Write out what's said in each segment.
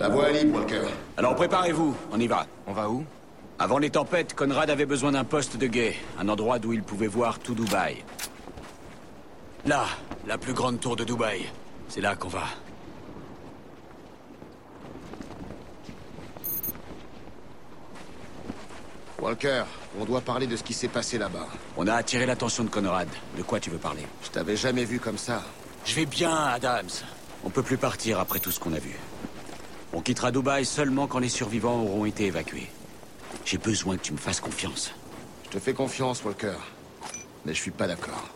La voie est libre, Walker. Alors préparez-vous, on y va. On va où Avant les tempêtes, Conrad avait besoin d'un poste de guet, un endroit d'où il pouvait voir tout Dubaï. Là, la plus grande tour de Dubaï. C'est là qu'on va. Walker, on doit parler de ce qui s'est passé là-bas. On a attiré l'attention de Conrad. De quoi tu veux parler? Je t'avais jamais vu comme ça. Je vais bien, Adams. On peut plus partir après tout ce qu'on a vu. On quittera Dubaï seulement quand les survivants auront été évacués. J'ai besoin que tu me fasses confiance. Je te fais confiance, Walker. Mais je suis pas d'accord.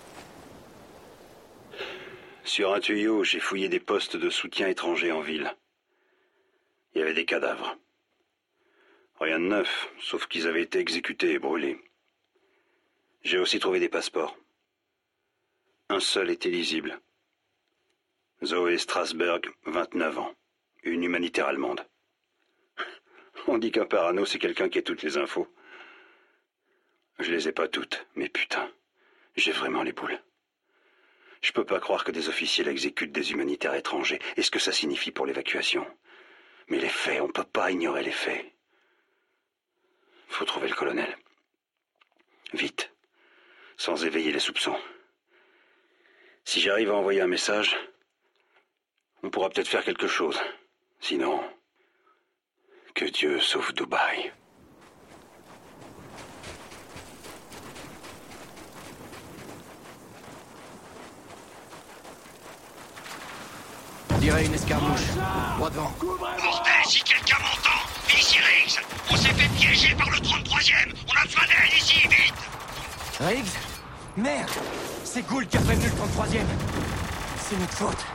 Sur un tuyau, j'ai fouillé des postes de soutien étrangers en ville. Il y avait des cadavres. Rien de neuf, sauf qu'ils avaient été exécutés et brûlés. J'ai aussi trouvé des passeports. Un seul était lisible. Zoé Strasberg, 29 ans. Une humanitaire allemande. On dit qu'un parano, c'est quelqu'un qui a toutes les infos. Je les ai pas toutes, mais putain, j'ai vraiment les boules. Je peux pas croire que des officiels exécutent des humanitaires étrangers et ce que ça signifie pour l'évacuation? Mais les faits, on peut pas ignorer les faits. Faut trouver le colonel. Vite. Sans éveiller les soupçons. Si j'arrive à envoyer un message, on pourra peut-être faire quelque chose. Sinon, que Dieu sauve Dubaï. On dirait une escarmouche. Droit devant. Bordel, si quelqu'un m'entend Ici Riggs On s'est fait piéger par le 33e On a besoin d'aide ici, vite Riggs? Merde C'est Gould qui a prévenu le 33ème. C'est notre faute.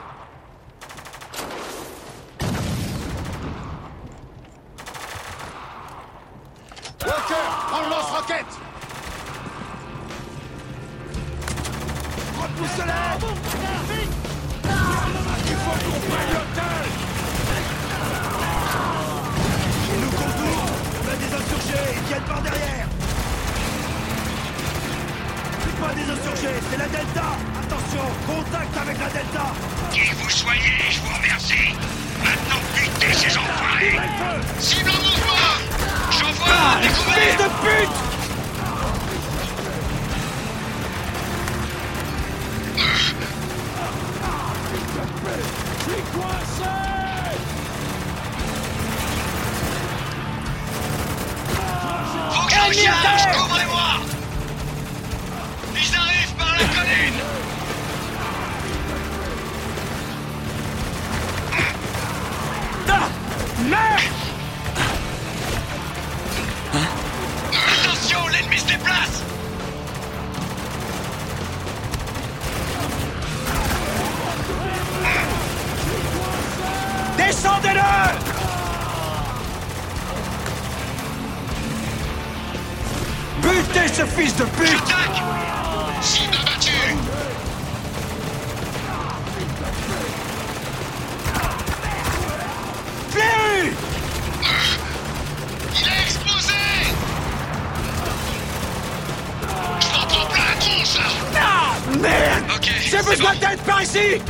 Contact avec la Delta. Qui vous soyez, je vous remercie. Maintenant, butez ces enfoirés. Cible en mouvement. J'envoie découvert de pute Descendez-le Butez ce fils de pute par ici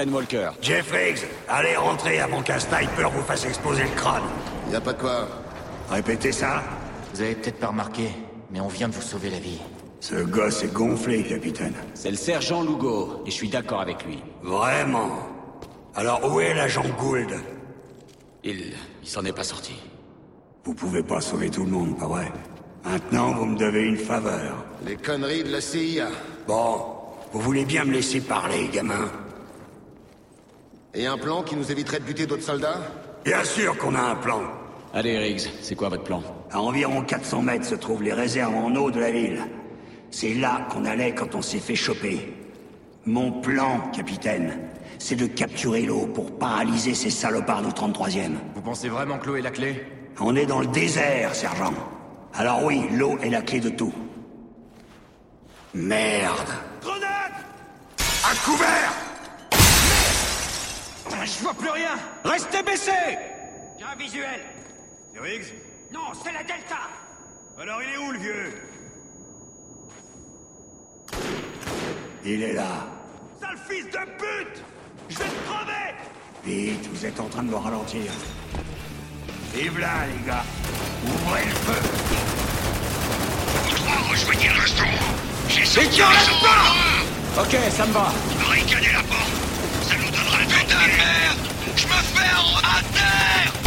Capitaine Walker. Jeff Riggs, allez rentrer avant qu'un sniper vous fasse exploser le crâne. Y a pas de quoi. Répétez ça. Vous avez peut-être pas remarqué, mais on vient de vous sauver la vie. Ce gosse est gonflé, capitaine. C'est le sergent Lugo, et je suis d'accord avec lui. Vraiment. Alors où est l'agent Gould? Il... il s'en est pas sorti. Vous pouvez pas sauver tout le monde, pas vrai? Maintenant, vous me devez une faveur. Les conneries de la CIA. Bon, vous voulez bien me laisser parler, gamin? Et un plan qui nous éviterait de buter d'autres soldats Bien sûr qu'on a un plan. Allez, Riggs, c'est quoi votre plan À environ 400 mètres se trouvent les réserves en eau de la ville. C'est là qu'on allait quand on s'est fait choper. Mon plan, capitaine, c'est de capturer l'eau pour paralyser ces salopards du 33e. Vous pensez vraiment que l'eau est la clé On est dans le désert, sergent. Alors oui, l'eau est la clé de tout. Merde. Grenade À couvert Je vois plus rien Restez baissés J'ai un visuel C'est Riggs Non, c'est la Delta Alors il est où le vieux? Il est là. Sale fils de pute Je vais te crever Vite, vous êtes en train de me ralentir. Vive là, les gars. Ouvrez le feu. Trois rejoignez le restaurant. J'ai pas. Ok, ça me va. Barricadez la porte. Me en à terre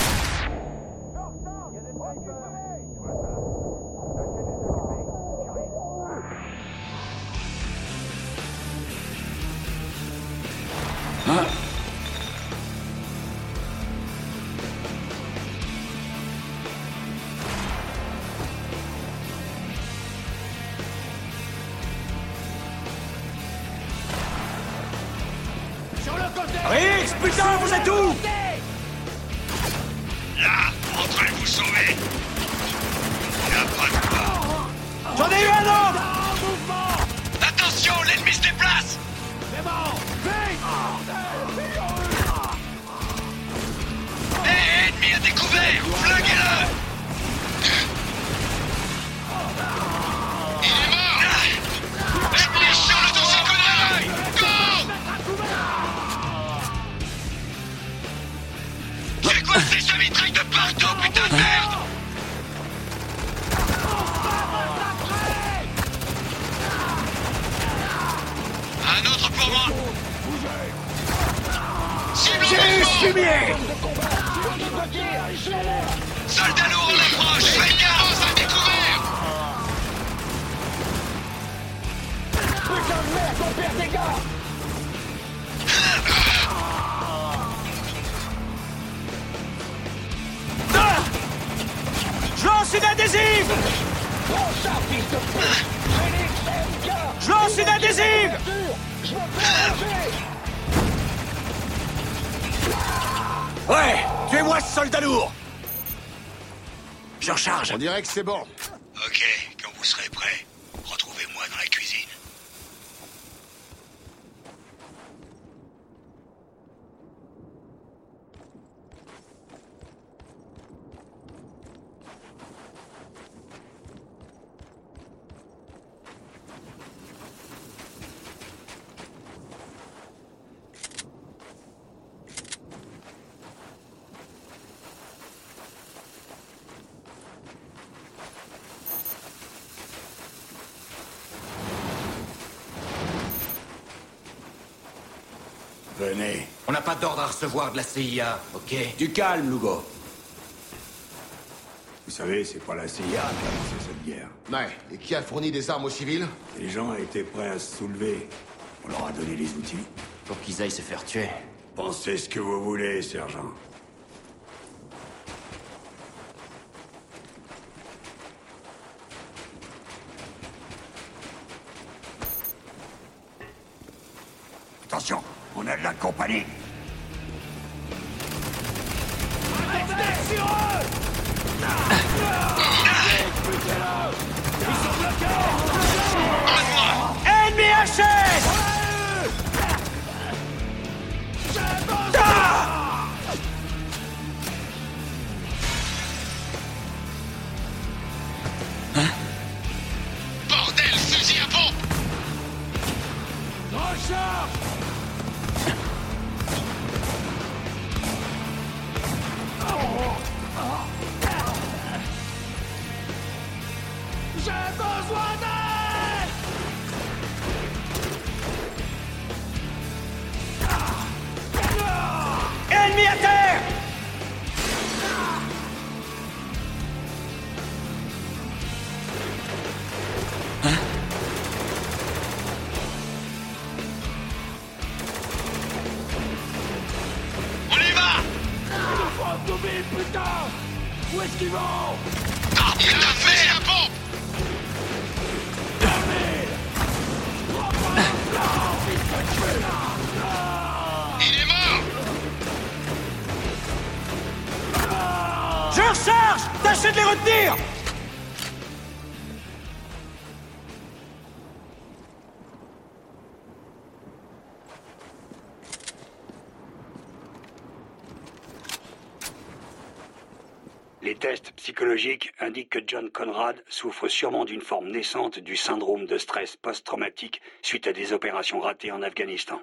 Hé, ennemi à découvert Flinguez-le en mouvement Soldat lourd en approche Faites gaffe à découvert. Je lance une adhésive. Je lance une adhésive Ouais Tuez-moi ce soldat lourd Je recharge On dirait que c'est bon. Ok, quand vous serez recevoir de la CIA, ok? Du calme, Lugo. Vous savez, c'est pas la CIA qui a lancé cette guerre. Ouais. Et qui a fourni des armes aux civils? Les gens étaient prêts à se soulever. On leur a donné les outils. Pour qu'ils aillent se faire tuer. Pensez ce que vous voulez, sergent. Attention, on a de la compagnie. ¡Vete! Que John Conrad souffre sûrement d'une forme naissante du syndrome de stress post-traumatique suite à des opérations ratées en Afghanistan.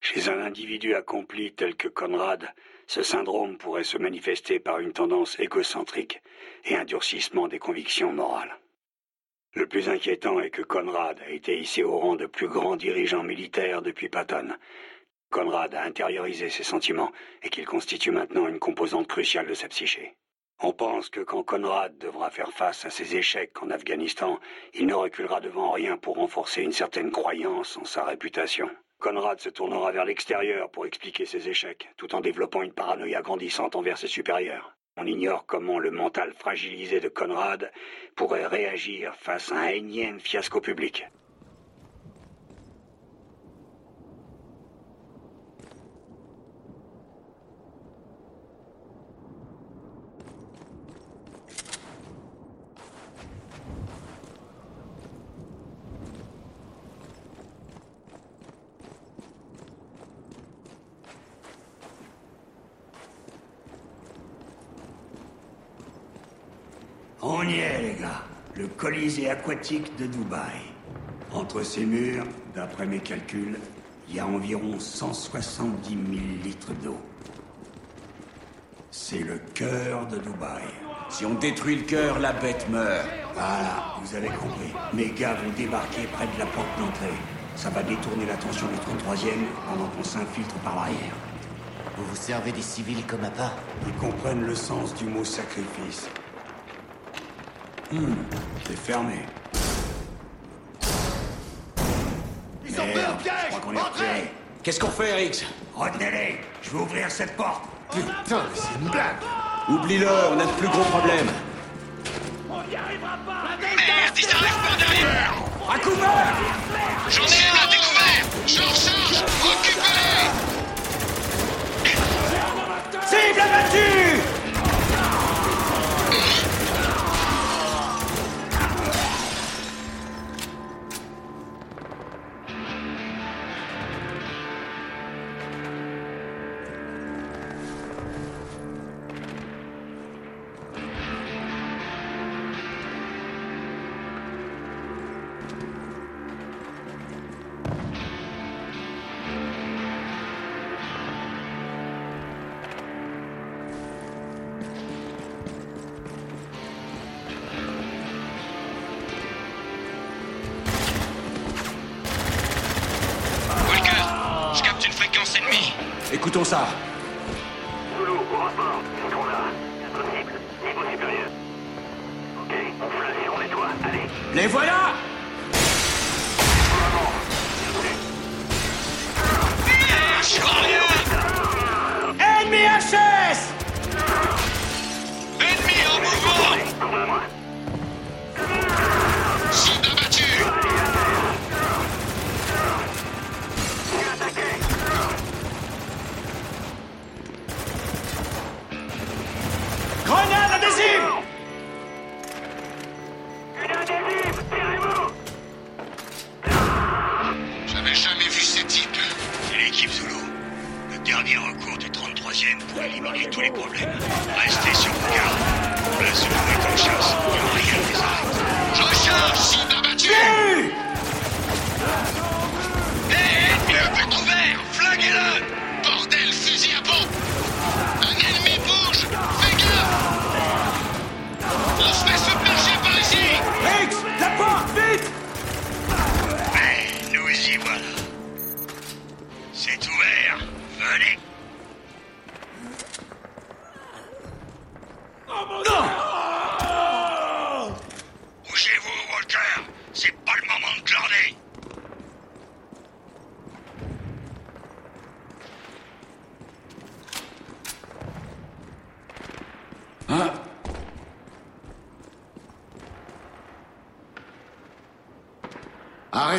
Chez un individu accompli tel que Conrad, ce syndrome pourrait se manifester par une tendance égocentrique et un durcissement des convictions morales. Le plus inquiétant est que Conrad a été hissé au rang de plus grand dirigeant militaire depuis Patton, Conrad a intériorisé ses sentiments et qu'il constitue maintenant une composante cruciale de sa psyché. On pense que quand Conrad devra faire face à ses échecs en Afghanistan, il ne reculera devant rien pour renforcer une certaine croyance en sa réputation. Conrad se tournera vers l'extérieur pour expliquer ses échecs, tout en développant une paranoïa grandissante envers ses supérieurs. On ignore comment le mental fragilisé de Conrad pourrait réagir face à un énième fiasco public. On y est, les gars. Le Colisée aquatique de Dubaï. Entre ces murs, d'après mes calculs, il y a environ 170 000 litres d'eau. C'est le cœur de Dubaï. Si on détruit le cœur, la bête meurt. Voilà, vous avez compris. Mes gars vont débarquer près de la porte d'entrée. Ça va détourner l'attention du 33e pendant qu'on s'infiltre par l'arrière. Vous vous servez des civils comme appât Ils comprennent le sens du mot sacrifice. Hum, c'est fermé. Ils ont fait un Merde, je piège. crois qu'on est Entrez. Qu'est-ce qu'on fait, Rix Retenez-les. Je vais ouvrir cette porte. Putain, mais c'est une blague. Oublie-le, on a de plus gros problèmes. On n'y arrivera pas. Merde, ils arrivent par derrière À couvert J'en ai un à découvert. J'en recharge Occupez-les. Cible abattue 藤さん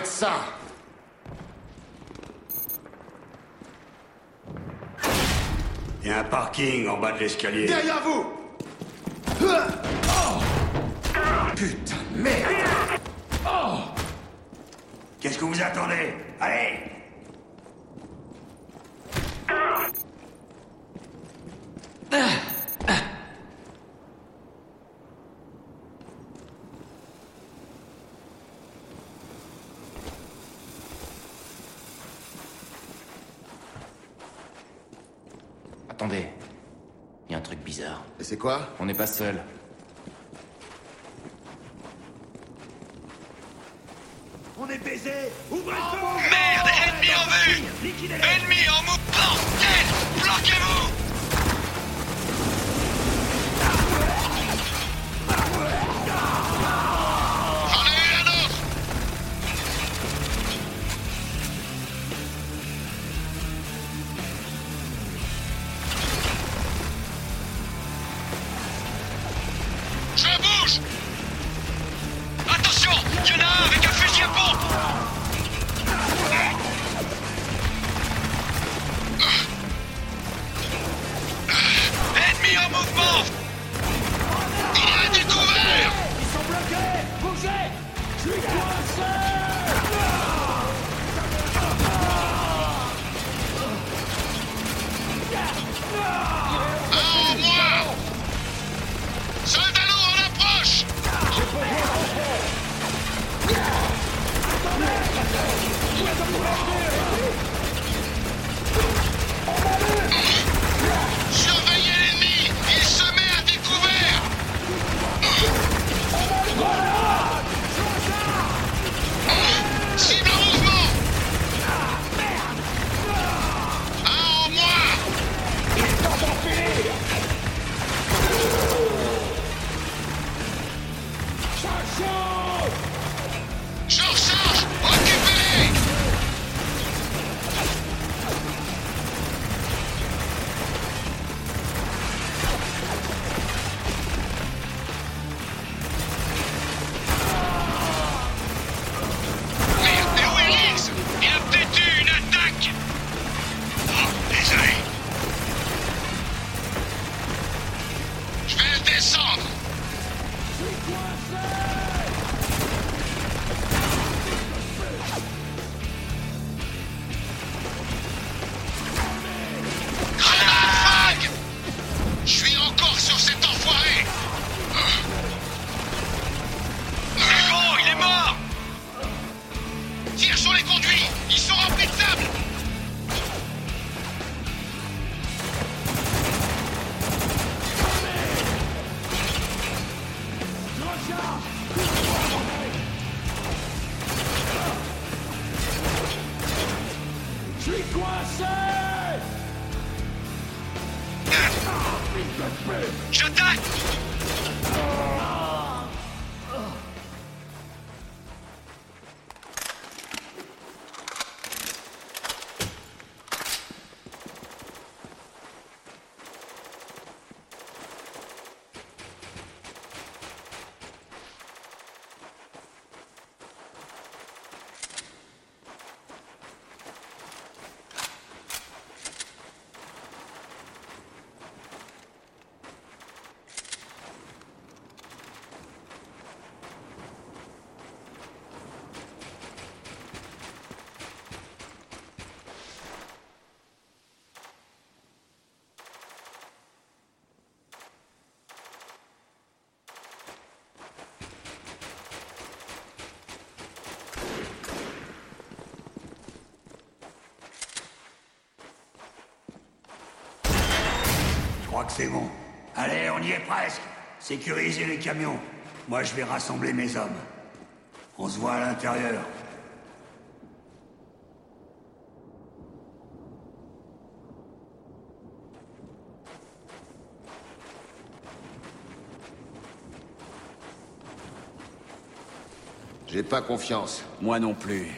Ça. Il y a un parking en bas de l'escalier. Derrière vous. Oh. Putain de merde. Oh. Qu'est-ce que vous attendez? Allez Attendez. Il y a un truc bizarre. Et c'est quoi On n'est pas seul. On est baisé. Ouvrez le feu. Merde, ennemi en vue. Ennemi en mouvement. Bloquez-vous crois que c'est bon. Allez, on y est presque. Sécurisez les camions. Moi, je vais rassembler mes hommes. On se voit à l'intérieur. J'ai pas confiance. Moi non plus.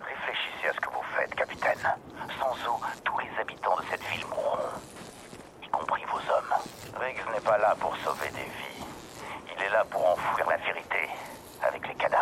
Réfléchissez à ce que vous faites, capitaine. Sans eau, tous les habitants de cette ville mourront. Y compris vos hommes. Riggs n'est pas là pour sauver des vies. Il est là pour enfouir la vérité avec les cadavres.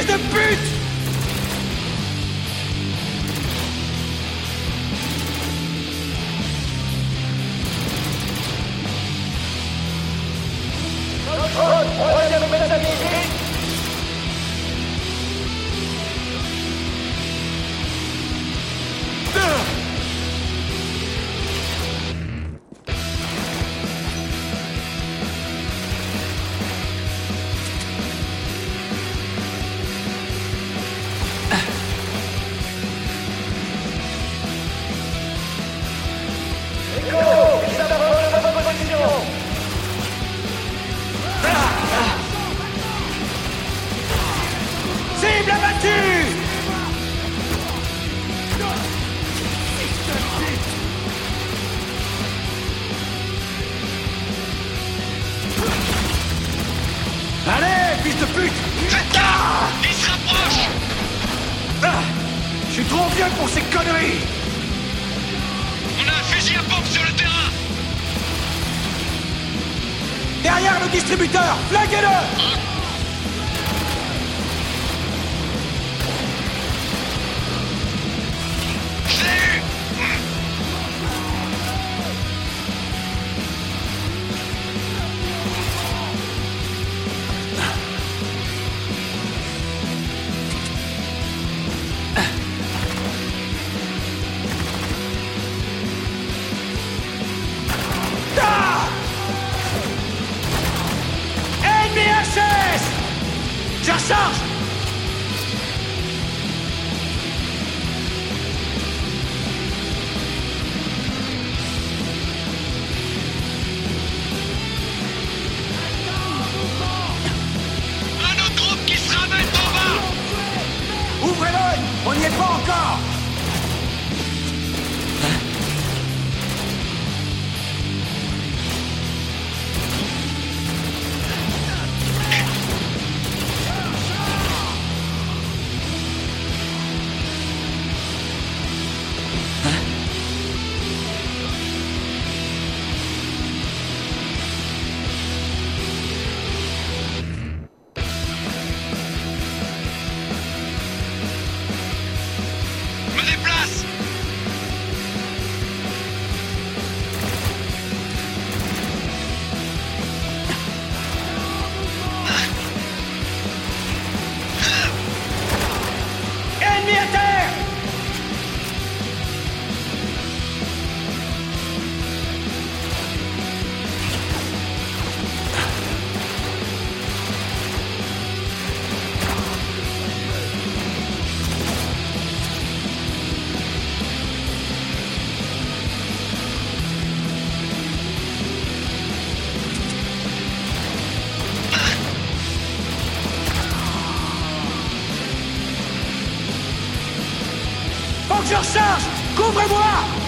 Fils the beat. de Putain Il se rapproche. Ah, Je suis trop vieux pour ces conneries. On a un fusil à pompe sur le terrain. Derrière le distributeur Flaguez-le charge Couvrez-moi.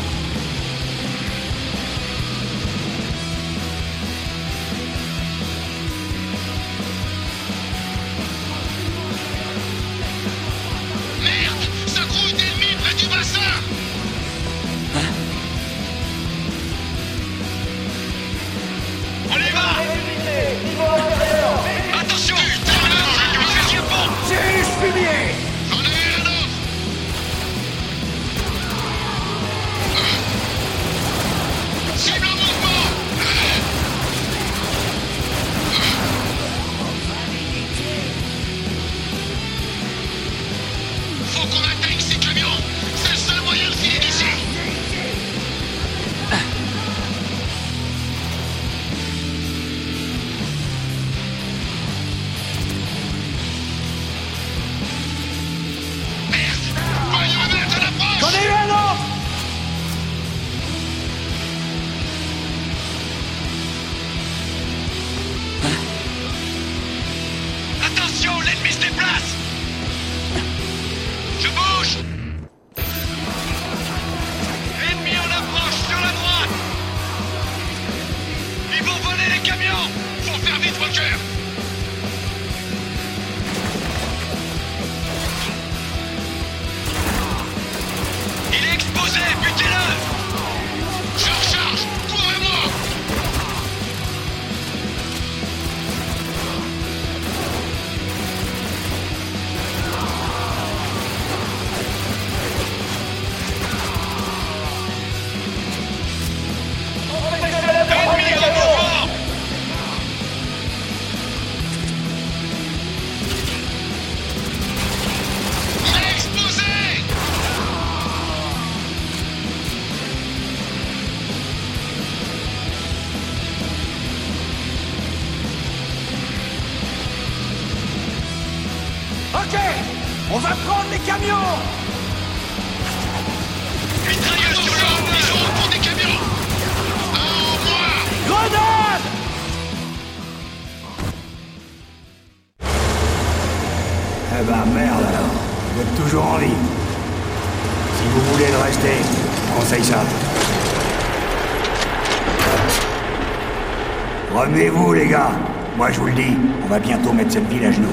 je vous le dis, on va bientôt mettre cette ville à genoux.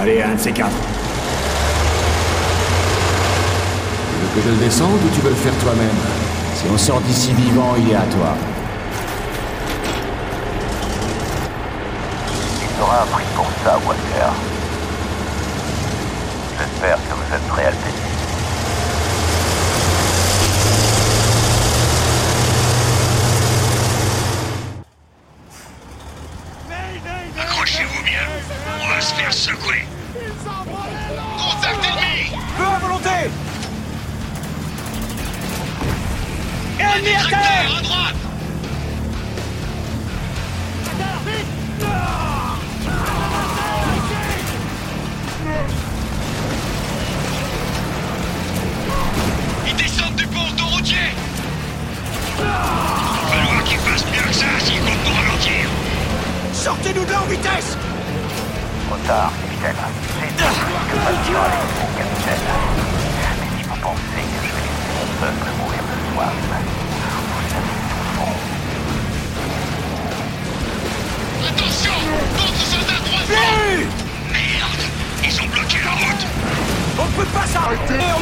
Allez, un de ces quatre. Tu veux que je le descende ou tu veux le faire toi-même Si on sort d'ici vivant, il est à toi. Il t'aura appris pour ça, Walker. J'espère que vous êtes prêt à le Attention D'autres soldats droits. Merde Ils ont bloqué la route. On ne peut pas s'arrêter.